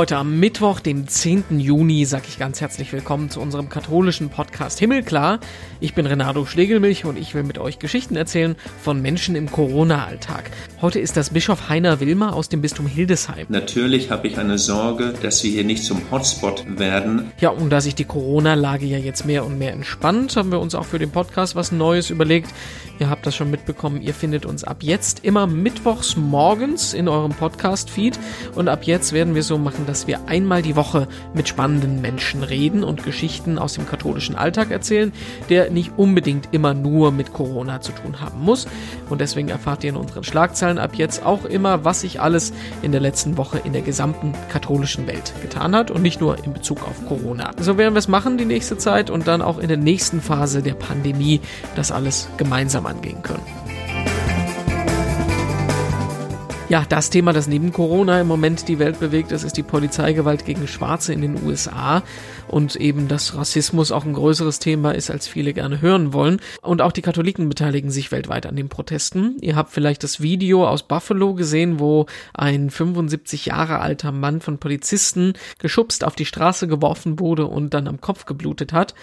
Heute am Mittwoch, dem 10. Juni, sage ich ganz herzlich willkommen zu unserem katholischen Podcast Himmelklar. Ich bin Renato Schlegelmilch und ich will mit euch Geschichten erzählen von Menschen im Corona-Alltag. Heute ist das Bischof Heiner Wilmer aus dem Bistum Hildesheim. Natürlich habe ich eine Sorge, dass wir hier nicht zum Hotspot werden. Ja, und da sich die Corona-Lage ja jetzt mehr und mehr entspannt, haben wir uns auch für den Podcast was Neues überlegt. Ihr habt das schon mitbekommen, ihr findet uns ab jetzt immer mittwochs morgens in eurem Podcast-Feed und ab jetzt werden wir so machen, machen, dass wir einmal die Woche mit spannenden Menschen reden und Geschichten aus dem katholischen Alltag erzählen, der nicht unbedingt immer nur mit Corona zu tun haben muss. Und deswegen erfahrt ihr in unseren Schlagzeilen ab jetzt auch immer, was sich alles in der letzten Woche in der gesamten katholischen Welt getan hat und nicht nur in Bezug auf Corona. So werden wir es machen die nächste Zeit und dann auch in der nächsten Phase der Pandemie das alles gemeinsam angehen können. Ja, das Thema, das neben Corona im Moment die Welt bewegt, das ist die Polizeigewalt gegen Schwarze in den USA und eben, dass Rassismus auch ein größeres Thema ist, als viele gerne hören wollen. Und auch die Katholiken beteiligen sich weltweit an den Protesten. Ihr habt vielleicht das Video aus Buffalo gesehen, wo ein 75 Jahre alter Mann von Polizisten geschubst auf die Straße geworfen wurde und dann am Kopf geblutet hat.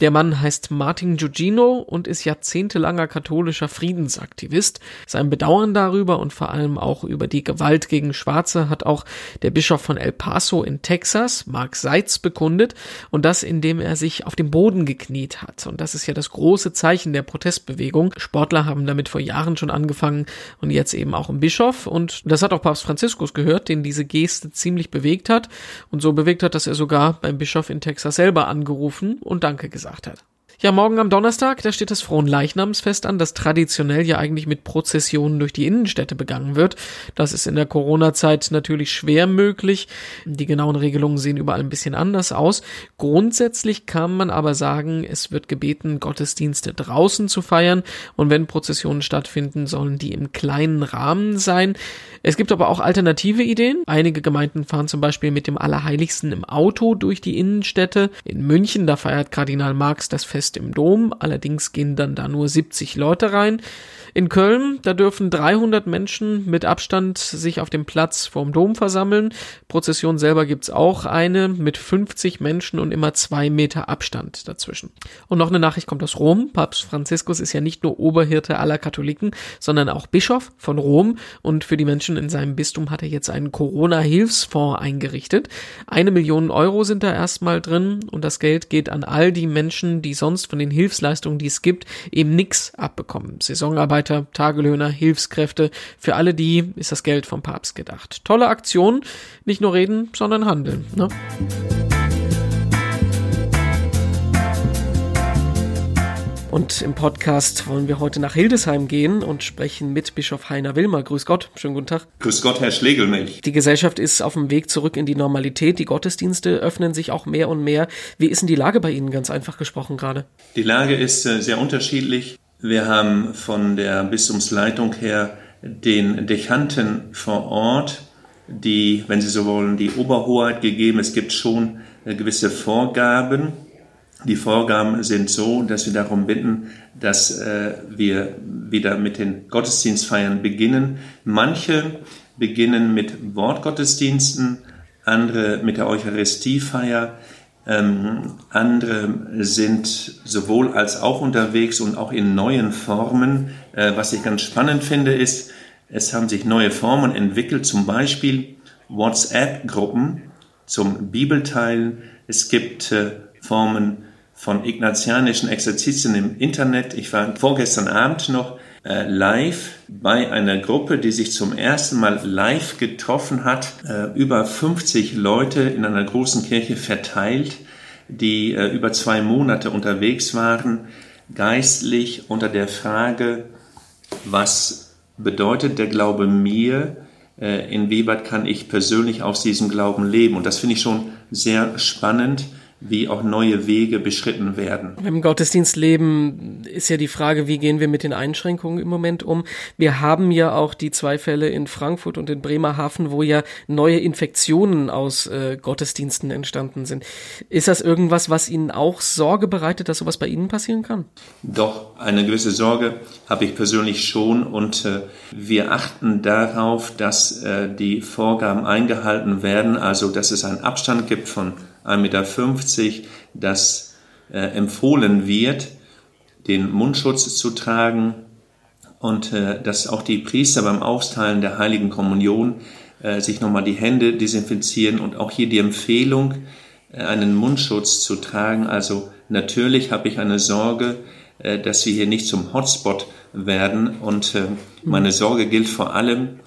Der Mann heißt Martin Giugino und ist jahrzehntelanger katholischer Friedensaktivist. Sein Bedauern darüber und vor allem auch über die Gewalt gegen Schwarze hat auch der Bischof von El Paso in Texas, Mark Seitz, bekundet und das, indem er sich auf dem Boden gekniet hat. Und das ist ja das große Zeichen der Protestbewegung. Sportler haben damit vor Jahren schon angefangen und jetzt eben auch ein Bischof. Und das hat auch Papst Franziskus gehört, den diese Geste ziemlich bewegt hat und so bewegt hat, dass er sogar beim Bischof in Texas selber angerufen und Danke gesagt gesagt hat. Ja, morgen am Donnerstag, da steht das Fronleichnamsfest an, das traditionell ja eigentlich mit Prozessionen durch die Innenstädte begangen wird. Das ist in der Corona-Zeit natürlich schwer möglich. Die genauen Regelungen sehen überall ein bisschen anders aus. Grundsätzlich kann man aber sagen, es wird gebeten, Gottesdienste draußen zu feiern und wenn Prozessionen stattfinden, sollen die im kleinen Rahmen sein. Es gibt aber auch alternative Ideen. Einige Gemeinden fahren zum Beispiel mit dem Allerheiligsten im Auto durch die Innenstädte. In München, da feiert Kardinal Marx das Fest Fest im Dom, allerdings gehen dann da nur 70 Leute rein. In Köln, da dürfen 300 Menschen mit Abstand sich auf dem Platz vorm Dom versammeln. Prozession selber gibt's auch eine mit 50 Menschen und immer zwei Meter Abstand dazwischen. Und noch eine Nachricht kommt aus Rom. Papst Franziskus ist ja nicht nur Oberhirte aller Katholiken, sondern auch Bischof von Rom. Und für die Menschen in seinem Bistum hat er jetzt einen Corona-Hilfsfonds eingerichtet. Eine Million Euro sind da erstmal drin und das Geld geht an all die Menschen, die sonst von den Hilfsleistungen, die es gibt, eben nichts abbekommen. Saisonarbeit Mitarbeiter, Tagelöhner, Hilfskräfte. Für alle die ist das Geld vom Papst gedacht. Tolle Aktion. Nicht nur reden, sondern handeln. Ne? Und im Podcast wollen wir heute nach Hildesheim gehen und sprechen mit Bischof Heiner Wilmer. Grüß Gott, schönen guten Tag. Grüß Gott, Herr Schlegelmilch. Die Gesellschaft ist auf dem Weg zurück in die Normalität. Die Gottesdienste öffnen sich auch mehr und mehr. Wie ist denn die Lage bei Ihnen ganz einfach gesprochen gerade? Die Lage ist äh, sehr unterschiedlich. Wir haben von der Bistumsleitung her den Dechanten vor Ort, die, wenn Sie so wollen, die Oberhoheit gegeben. Es gibt schon äh, gewisse Vorgaben. Die Vorgaben sind so, dass wir darum bitten, dass äh, wir wieder mit den Gottesdienstfeiern beginnen. Manche beginnen mit Wortgottesdiensten, andere mit der Eucharistiefeier. Ähm, andere sind sowohl als auch unterwegs und auch in neuen Formen. Äh, was ich ganz spannend finde, ist, es haben sich neue Formen entwickelt, zum Beispiel WhatsApp-Gruppen zum Bibelteilen. Es gibt äh, Formen von ignatianischen Exerzitien im Internet. Ich war vorgestern Abend noch äh, live bei einer Gruppe, die sich zum ersten Mal live getroffen hat, äh, über 50 Leute in einer großen Kirche verteilt, die äh, über zwei Monate unterwegs waren, geistlich unter der Frage, was bedeutet der Glaube mir, inwieweit kann ich persönlich aus diesem Glauben leben. Und das finde ich schon sehr spannend, wie auch neue Wege beschritten werden. Im Gottesdienstleben ist ja die Frage, wie gehen wir mit den Einschränkungen im Moment um? Wir haben ja auch die zwei Fälle in Frankfurt und in Bremerhaven, wo ja neue Infektionen aus äh, Gottesdiensten entstanden sind. Ist das irgendwas, was Ihnen auch Sorge bereitet, dass sowas bei Ihnen passieren kann? Doch, eine gewisse Sorge habe ich persönlich schon und äh, wir achten darauf, dass äh, die Vorgaben eingehalten werden, also dass es einen Abstand gibt von 1,50 Meter, dass äh, empfohlen wird, den Mundschutz zu tragen und äh, dass auch die Priester beim Austeilen der heiligen Kommunion äh, sich nochmal die Hände desinfizieren und auch hier die Empfehlung, äh, einen Mundschutz zu tragen. Also natürlich habe ich eine Sorge, äh, dass wir hier nicht zum Hotspot werden und äh, meine Sorge gilt vor allem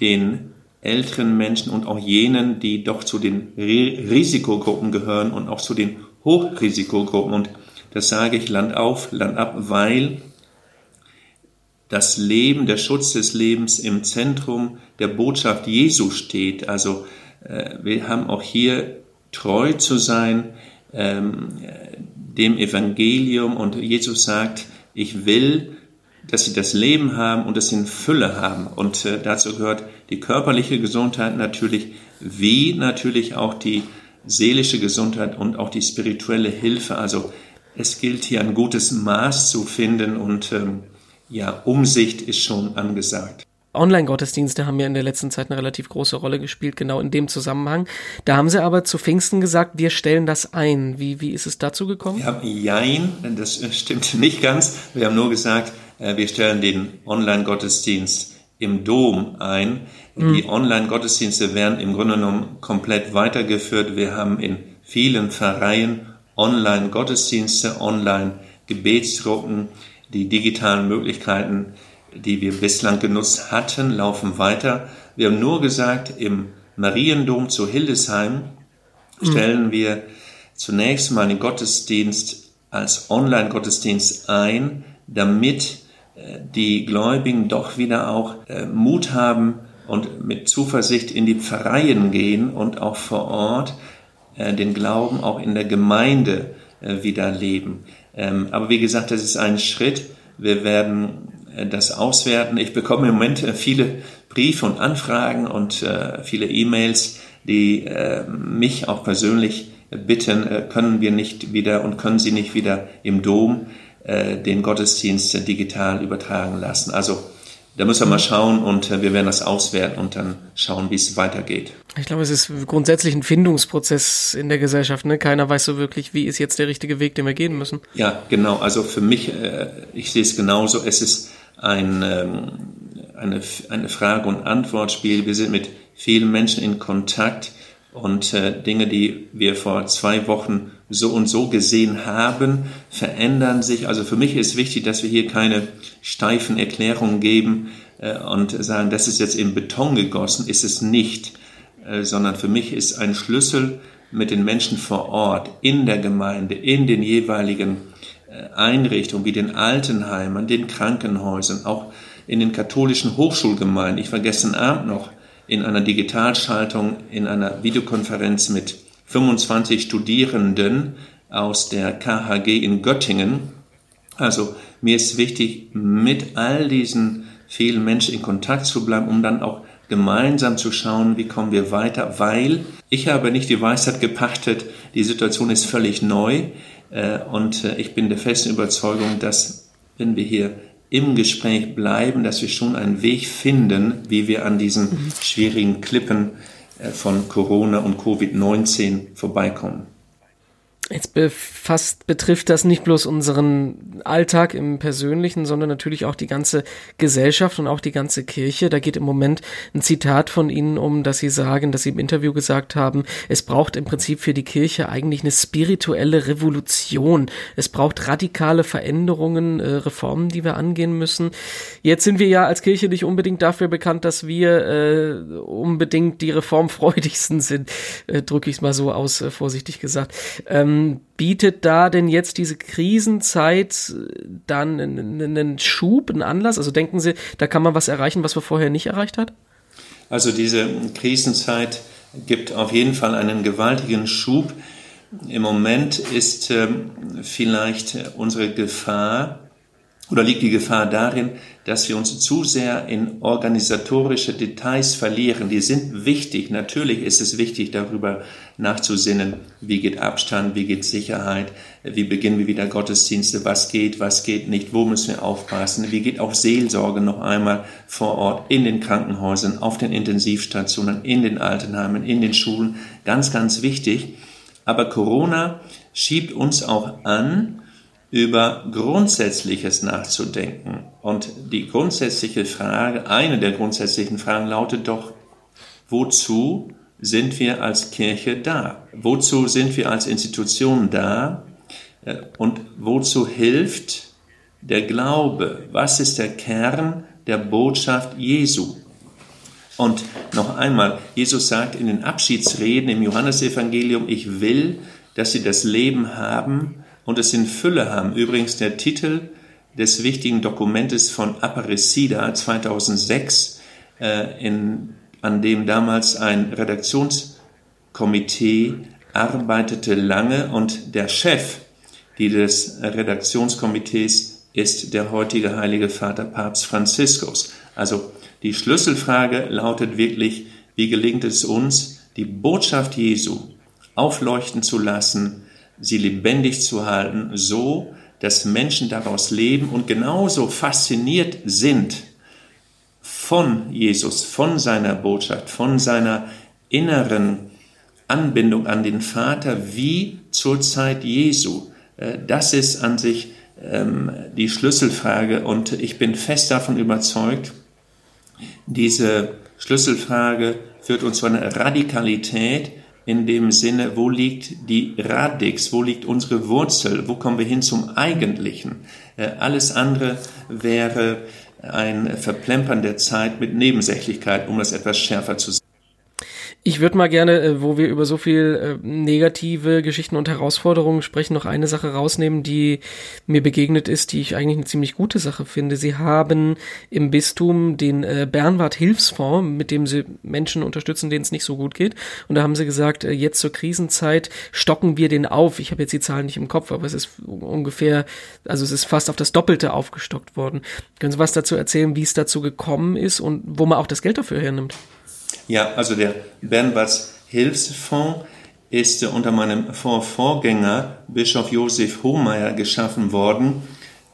den älteren Menschen und auch jenen, die doch zu den Risikogruppen gehören und auch zu den Hochrisikogruppen. Und das sage ich Land auf, Land ab, weil das Leben, der Schutz des Lebens im Zentrum der Botschaft Jesu steht. Also äh, wir haben auch hier treu zu sein ähm, dem Evangelium und Jesus sagt, ich will, dass sie das Leben haben und es in Fülle haben. Und äh, dazu gehört die körperliche Gesundheit natürlich, wie natürlich auch die seelische Gesundheit und auch die spirituelle Hilfe. Also es gilt hier ein gutes Maß zu finden und ähm, ja, Umsicht ist schon angesagt. Online-Gottesdienste haben ja in der letzten Zeit eine relativ große Rolle gespielt, genau in dem Zusammenhang. Da haben sie aber zu Pfingsten gesagt, wir stellen das ein. Wie, wie ist es dazu gekommen? Ja, jein, das stimmt nicht ganz. Wir haben nur gesagt, wir stellen den Online-Gottesdienst im Dom ein. Mhm. Die Online-Gottesdienste werden im Grunde genommen komplett weitergeführt. Wir haben in vielen Pfarreien Online-Gottesdienste, Online-Gebetsgruppen, die digitalen Möglichkeiten, die wir bislang genutzt hatten, laufen weiter. Wir haben nur gesagt, im Mariendom zu Hildesheim mhm. stellen wir zunächst mal den Gottesdienst als Online-Gottesdienst ein, damit äh, die Gläubigen doch wieder auch äh, Mut haben und mit Zuversicht in die Pfarreien gehen und auch vor Ort äh, den Glauben auch in der Gemeinde wieder leben. Ähm, aber wie gesagt, das ist ein Schritt. Wir werden das auswerten. Ich bekomme im Moment viele Briefe und Anfragen und viele E-Mails, die mich auch persönlich bitten, können wir nicht wieder und können Sie nicht wieder im Dom äh, den Gottesdienst digital übertragen lassen. Also da müssen wir mal schauen und äh, wir werden das auswerten und dann schauen, wie es weitergeht. Ich glaube, es ist grundsätzlich ein Findungsprozess in der Gesellschaft. Ne? Keiner weiß so wirklich, wie ist jetzt der richtige Weg, den wir gehen müssen. Ja, genau. Also für mich, äh, ich sehe es genauso. Es ist ein, ähm, eine, eine Frage- und Antwortspiel. Wir sind mit vielen Menschen in Kontakt und Dinge, die wir vor zwei Wochen so und so gesehen haben, verändern sich. Also für mich ist wichtig, dass wir hier keine steifen Erklärungen geben äh, und sagen, das ist jetzt in Beton gegossen, ist es nicht, äh, sondern für mich ist ein Schlüssel mit den Menschen vor Ort, in der Gemeinde, in den jeweiligen äh, Einrichtungen wie den Altenheimen, den Krankenhäusern, auch in den katholischen Hochschulgemeinden. Ich war gestern Abend noch in einer Digitalschaltung, in einer Videokonferenz mit 25 Studierenden aus der KHG in Göttingen. Also mir ist wichtig, mit all diesen vielen Menschen in Kontakt zu bleiben, um dann auch gemeinsam zu schauen, wie kommen wir weiter, weil ich habe nicht die Weisheit gepachtet, die Situation ist völlig neu äh, und äh, ich bin der festen Überzeugung, dass wenn wir hier im Gespräch bleiben, dass wir schon einen Weg finden, wie wir an diesen schwierigen Klippen von Corona und Covid-19 vorbeikommen. Jetzt befasst, betrifft das nicht bloß unseren Alltag im Persönlichen, sondern natürlich auch die ganze Gesellschaft und auch die ganze Kirche. Da geht im Moment ein Zitat von Ihnen um, dass Sie sagen, dass Sie im Interview gesagt haben, es braucht im Prinzip für die Kirche eigentlich eine spirituelle Revolution. Es braucht radikale Veränderungen, äh, Reformen, die wir angehen müssen. Jetzt sind wir ja als Kirche nicht unbedingt dafür bekannt, dass wir äh, unbedingt die reformfreudigsten sind, äh, drücke ich es mal so aus, äh, vorsichtig gesagt. Ähm, bietet da denn jetzt diese Krisenzeit dann einen Schub, einen Anlass? Also denken Sie, da kann man was erreichen, was wir vorher nicht erreicht hat? Also diese Krisenzeit gibt auf jeden Fall einen gewaltigen Schub. im Moment ist ähm, vielleicht unsere Gefahr oder liegt die Gefahr darin, dass wir uns zu sehr in organisatorische Details verlieren. Die sind wichtig. Natürlich ist es wichtig, darüber nachzusinnen, wie geht Abstand, wie geht Sicherheit, wie beginnen wir wieder Gottesdienste, was geht, was geht nicht, wo müssen wir aufpassen, wie geht auch Seelsorge noch einmal vor Ort in den Krankenhäusern, auf den Intensivstationen, in den Altenheimen, in den Schulen. Ganz, ganz wichtig. Aber Corona schiebt uns auch an, über Grundsätzliches nachzudenken. Und die grundsätzliche Frage, eine der grundsätzlichen Fragen lautet doch, wozu sind wir als Kirche da? Wozu sind wir als Institution da? Und wozu hilft der Glaube? Was ist der Kern der Botschaft Jesu? Und noch einmal, Jesus sagt in den Abschiedsreden im Johannesevangelium, ich will, dass sie das Leben haben und es in Fülle haben. Übrigens der Titel des wichtigen Dokumentes von Aparecida 2006, äh, in, an dem damals ein Redaktionskomitee arbeitete lange und der Chef dieses Redaktionskomitees ist der heutige Heilige Vater Papst Franziskus. Also die Schlüsselfrage lautet wirklich, wie gelingt es uns, die Botschaft Jesu aufleuchten zu lassen, sie lebendig zu halten, so dass Menschen daraus leben und genauso fasziniert sind von Jesus, von seiner Botschaft, von seiner inneren Anbindung an den Vater wie zur Zeit Jesu. Äh, das ist an sich ähm, die Schlüsselfrage und ich bin fest davon überzeugt, diese Schlüsselfrage führt uns zu einer Radikalität, in dem Sinne, wo liegt die Radix, wo liegt unsere Wurzel, wo kommen wir hin zum Eigentlichen. Äh, alles andere wäre ein Verplempern der Zeit mit Nebensächlichkeit, um das etwas schärfer zu sagen. Ich würde mal gerne, äh, wo wir über so viel äh, negative Geschichten und Herausforderungen sprechen, noch eine Sache rausnehmen, die mir begegnet ist, die ich eigentlich eine ziemlich gute Sache finde. Sie haben im Bistum den äh, Bernward Hilfsfonds, mit dem sie Menschen unterstützen, denen es nicht so gut geht. Und da haben sie gesagt, jetzt zur Krisenzeit stocken wir den auf. Ich habe jetzt die Zahlen nicht im Kopf, aber es ist ungefähr, also es ist fast auf das Doppelte aufgestockt worden. Können Sie was dazu erzählen, wie es dazu gekommen ist und wo man auch das Geld dafür hernimmt? Ja, also der Bernwards Hilfsfonds ist unter meinem Vorvorgänger Bischof Josef Hohmeier geschaffen worden.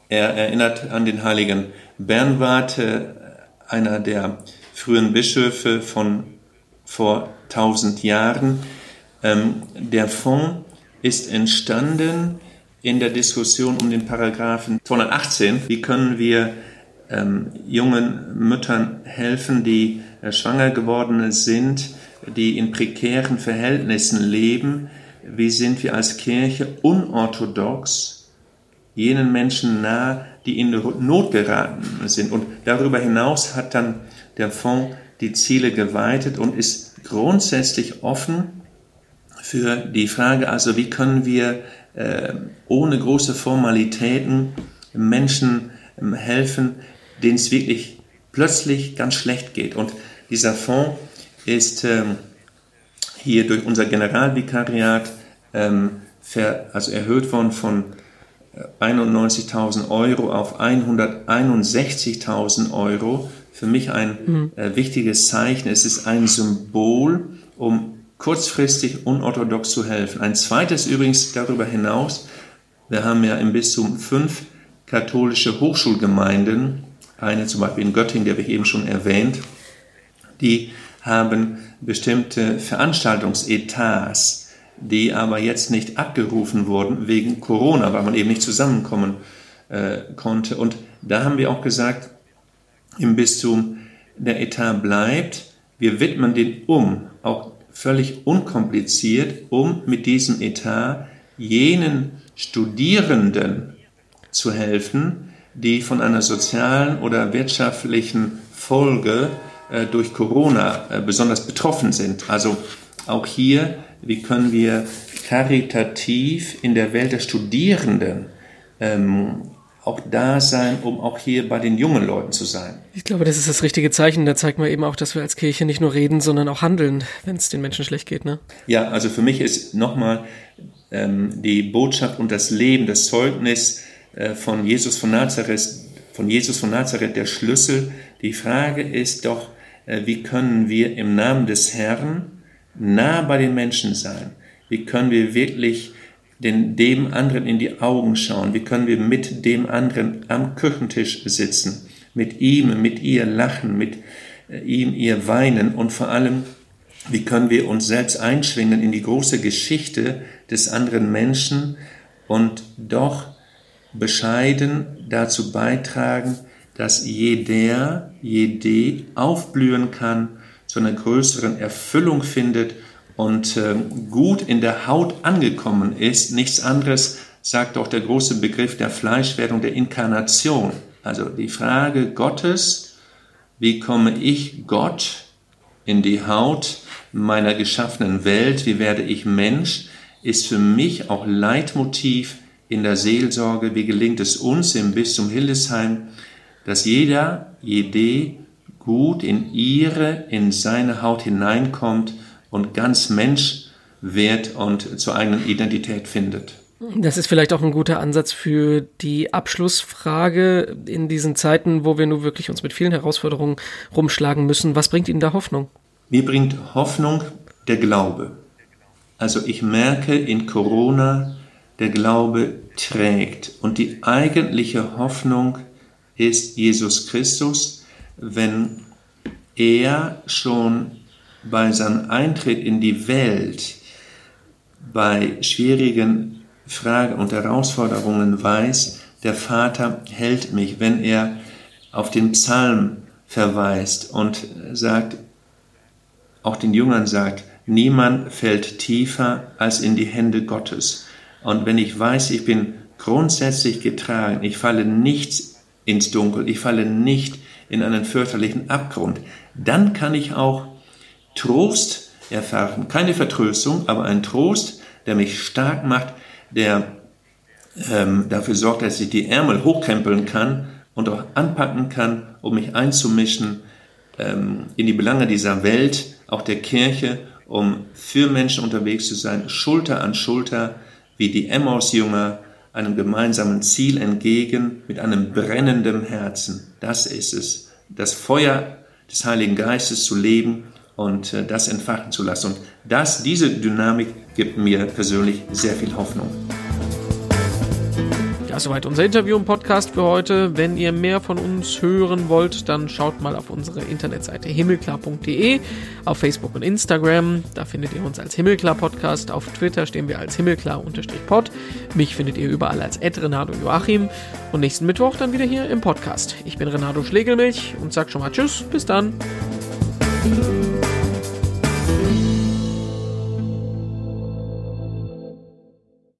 Er erinnert an den heiligen Bernward, äh, einer der frühen Bischöfe von vor 1000 Jahren. Ähm, der Fonds ist entstanden in der Diskussion um den Paragraphen 218. Wie können wir ähm, jungen Müttern helfen, die äh, schwanger geworden sind, die in prekären Verhältnissen leben. Wie sind wir als Kirche unorthodox jenen Menschen nahe, die in Not geraten sind? Und darüber hinaus hat dann der Fonds die Ziele geweitet und ist grundsätzlich offen für die Frage, also wie können wir äh, ohne große Formalitäten Menschen äh, helfen, denen es wirklich plötzlich ganz schlecht geht. Und dieser Fonds ist ähm, hier durch unser Generalvikariat ähm, ver, also erhöht worden von 91.000 äh, Euro auf 161.000 Euro. Für mich ein mhm. äh, wichtiges Zeichen. Es ist ein Symbol, um kurzfristig unorthodox zu helfen. Ein zweites übrigens darüber hinaus. Wir haben ja im Bistum fünf katholische Hochschulgemeinden eine zum Beispiel in Göttingen, die habe ich eben schon erwähnt, die haben bestimmte Veranstaltungsetats, die aber jetzt nicht abgerufen wurden wegen Corona, weil man eben nicht zusammenkommen äh, konnte. Und da haben wir auch gesagt, im Bistum, der Etat bleibt, wir widmen den um, auch völlig unkompliziert, um mit diesem Etat jenen Studierenden zu helfen, die von einer sozialen oder wirtschaftlichen Folge äh, durch Corona äh, besonders betroffen sind. Also auch hier, wie können wir karitativ in der Welt der Studierenden ähm, auch da sein, um auch hier bei den jungen Leuten zu sein. Ich glaube, das ist das richtige Zeichen. Da zeigt man eben auch, dass wir als Kirche nicht nur reden, sondern auch handeln, wenn es den Menschen schlecht geht. Ne? Ja, also für mich ist nochmal ähm, die Botschaft und das Leben, das Zeugnis von Jesus von Nazareth, von Jesus von Nazareth der Schlüssel. Die Frage ist doch, äh, wie können wir im Namen des Herrn nah bei den Menschen sein? Wie können wir wirklich den, dem anderen in die Augen schauen? Wie können wir mit dem anderen am Küchentisch sitzen? Mit ihm, mit ihr lachen, mit äh, ihm, ihr weinen und vor allem, wie können wir uns selbst einschwingen in die große Geschichte des anderen Menschen und doch bescheiden dazu beitragen, dass jeder, jede aufblühen kann, zu einer größeren Erfüllung findet und äh, gut in der Haut angekommen ist. Nichts anderes sagt auch der große Begriff der Fleischwerdung, der Inkarnation. Also die Frage Gottes, wie komme ich Gott in die Haut meiner geschaffenen Welt, wie werde ich Mensch, ist für mich auch Leitmotiv in der Seelsorge. Wie gelingt es uns im Bistum Hildesheim, dass jeder, jede gut in ihre, in seine Haut hineinkommt und ganz Mensch wird und zur eigenen Identität findet. Das ist vielleicht auch ein guter Ansatz für die Abschlussfrage in diesen Zeiten, wo wir nun wirklich uns mit vielen Herausforderungen rumschlagen müssen. Was bringt Ihnen da Hoffnung? Mir bringt Hoffnung der Glaube. Also ich merke in Corona, der Glaube trägt. Und die eigentliche Hoffnung ist Jesus Christus, wenn er schon bei seinem Eintritt in die Welt bei schwierigen Fragen und Herausforderungen weiß, der Vater hält mich, wenn er auf den Psalm verweist und sagt, auch den Jüngern sagt, niemand fällt tiefer als in die Hände Gottes. Und wenn ich weiß, ich bin grundsätzlich getragen, ich falle nicht ins Dunkel, ich falle nicht in einen fürchterlichen Abgrund, dann kann ich auch Trost erfahren. Keine Vertröstung, aber ein Trost, der mich stark macht, der ähm, dafür sorgt, dass ich die Ärmel hochkrempeln kann und auch anpacken kann, um mich einzumischen ähm, in die Belange dieser Welt, auch der Kirche, um für Menschen unterwegs zu sein, Schulter an Schulter, wie die Emmaus-Jünger, einem gemeinsamen Ziel entgegen, mit einem brennenden Herzen. Das ist es, das Feuer des Heiligen Geistes zu leben und äh, das entfachen zu lassen. Und das, diese Dynamik gibt mir persönlich sehr viel Hoffnung. Ja, soweit unser Interview im Podcast für heute. Wenn ihr mehr von uns hören wollt, dann schaut mal auf unsere Internetseite himmelklar.de, auf Facebook und Instagram. Da findet ihr uns als Himmelklar Podcast. Auf Twitter stehen wir als Himmelklar-Pod. Mich findet ihr überall als Renato Joachim. Und nächsten Mittwoch dann wieder hier im Podcast. Ich bin Renato Schlegelmilch und sag schon mal Tschüss, bis dann.